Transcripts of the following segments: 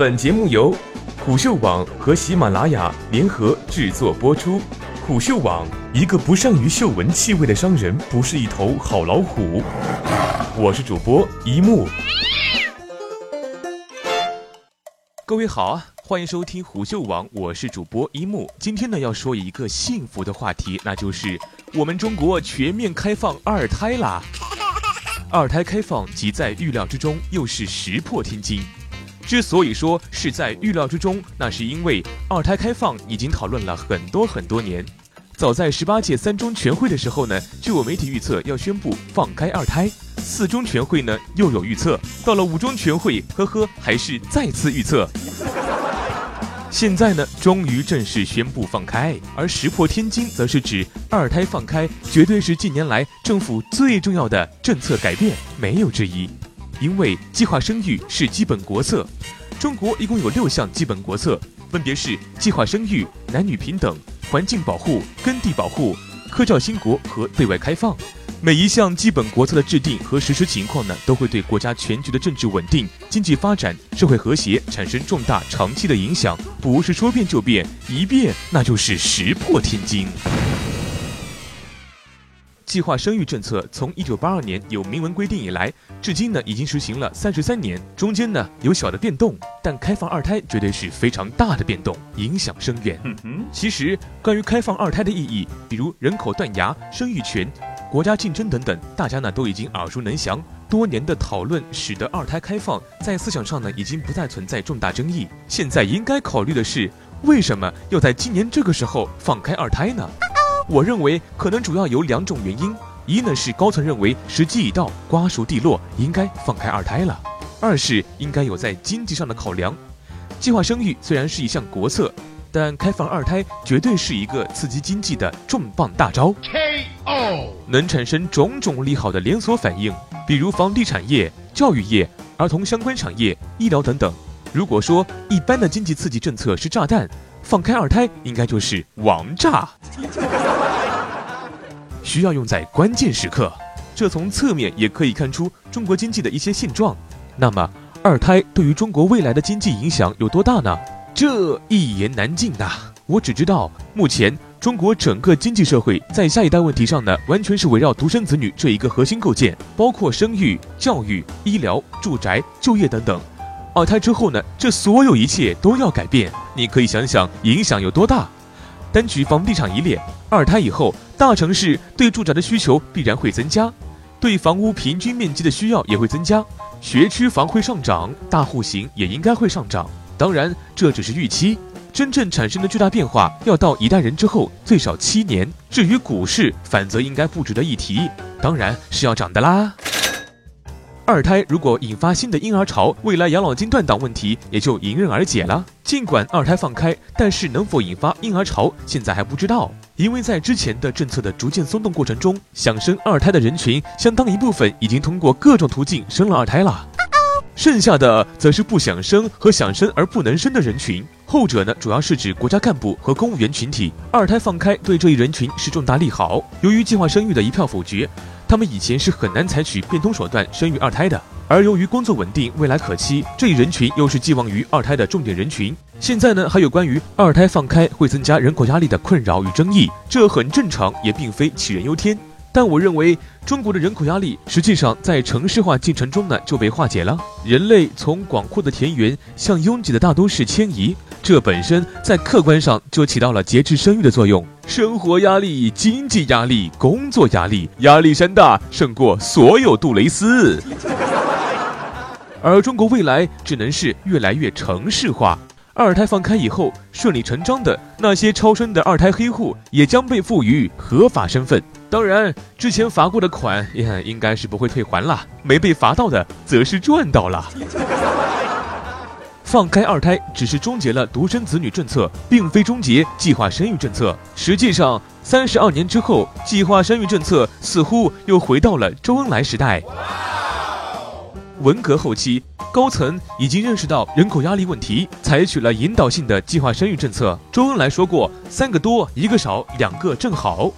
本节目由虎嗅网和喜马拉雅联合制作播出。虎嗅网：一个不善于嗅闻气味的商人，不是一头好老虎。我是主播一木。各位好啊，欢迎收听虎嗅网，我是主播一木。今天呢，要说一个幸福的话题，那就是我们中国全面开放二胎啦。二胎开放即在预料之中，又是石破天惊。之所以说是在预料之中，那是因为二胎开放已经讨论了很多很多年。早在十八届三中全会的时候呢，就有媒体预测要宣布放开二胎；四中全会呢又有预测，到了五中全会，呵呵，还是再次预测。现在呢，终于正式宣布放开，而石破天惊则是指二胎放开绝对是近年来政府最重要的政策改变，没有之一。因为计划生育是基本国策，中国一共有六项基本国策，分别是计划生育、男女平等、环境保护、耕地保护、科教兴国和对外开放。每一项基本国策的制定和实施情况呢，都会对国家全局的政治稳定、经济发展、社会和谐产生重大长期的影响，不是说变就变，一变那就是石破天惊。计划生育政策从一九八二年有明文规定以来，至今呢已经实行了三十三年，中间呢有小的变动，但开放二胎绝对是非常大的变动，影响深远。其实关于开放二胎的意义，比如人口断崖、生育权、国家竞争等等，大家呢都已经耳熟能详。多年的讨论使得二胎开放在思想上呢已经不再存在重大争议。现在应该考虑的是，为什么要在今年这个时候放开二胎呢？我认为可能主要有两种原因：一呢是高层认为时机已到，瓜熟蒂落，应该放开二胎了；二是应该有在经济上的考量。计划生育虽然是一项国策，但开放二胎绝对是一个刺激经济的重磅大招，KO 能产生种种利好的连锁反应，比如房地产业、教育业、儿童相关产业、医疗等等。如果说一般的经济刺激政策是炸弹，放开二胎应该就是王炸。需要用在关键时刻，这从侧面也可以看出中国经济的一些现状。那么，二胎对于中国未来的经济影响有多大呢？这一言难尽呐。我只知道，目前中国整个经济社会在下一代问题上呢，完全是围绕独生子女这一个核心构建，包括生育、教育、医疗、住宅、就业等等。二胎之后呢，这所有一切都要改变。你可以想想影响有多大。单举房地产一列，二胎以后，大城市对住宅的需求必然会增加，对房屋平均面积的需要也会增加，学区房会上涨，大户型也应该会上涨。当然，这只是预期，真正产生的巨大变化要到一代人之后，最少七年。至于股市，反则应该不值得一提，当然是要涨的啦。二胎如果引发新的婴儿潮，未来养老金断档问题也就迎刃而解了。尽管二胎放开，但是能否引发婴儿潮，现在还不知道。因为在之前的政策的逐渐松动过程中，想生二胎的人群相当一部分已经通过各种途径生了二胎了，剩下的则是不想生和想生而不能生的人群。后者呢，主要是指国家干部和公务员群体。二胎放开对这一人群是重大利好。由于计划生育的一票否决。他们以前是很难采取变通手段生育二胎的，而由于工作稳定、未来可期，这一人群又是寄望于二胎的重点人群。现在呢，还有关于二胎放开会增加人口压力的困扰与争议，这很正常，也并非杞人忧天。但我认为，中国的人口压力实际上在城市化进程中呢就被化解了。人类从广阔的田园向拥挤的大都市迁移，这本身在客观上就起到了节制生育的作用。生活压力、经济压力、工作压力，压力山大，胜过所有杜蕾斯。而中国未来只能是越来越城市化。二胎放开以后，顺理成章的那些超生的二胎黑户也将被赋予合法身份。当然，之前罚过的款也应该是不会退还了，没被罚到的则是赚到了。放开二胎只是终结了独生子女政策，并非终结计划生育政策。实际上，三十二年之后，计划生育政策似乎又回到了周恩来时代。文革后期，高层已经认识到人口压力问题，采取了引导性的计划生育政策。周恩来说过：“三个多，一个少，两个正好。”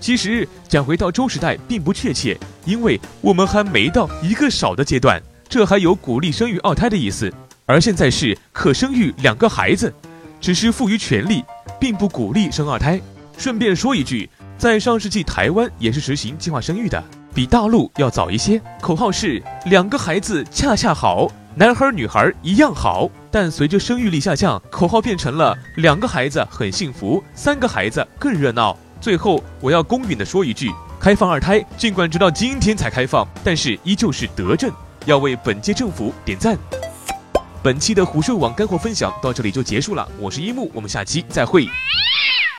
其实讲回到周时代并不确切，因为我们还没到一个少的阶段，这还有鼓励生育二胎的意思。而现在是可生育两个孩子，只是赋予权利，并不鼓励生二胎。顺便说一句，在上世纪台湾也是实行计划生育的，比大陆要早一些。口号是两个孩子恰恰好，男孩女孩一样好。但随着生育率下降，口号变成了两个孩子很幸福，三个孩子更热闹。最后，我要公允的说一句，开放二胎，尽管直到今天才开放，但是依旧是德政，要为本届政府点赞。本期的虎嗅网干货分享到这里就结束了，我是一木，我们下期再会。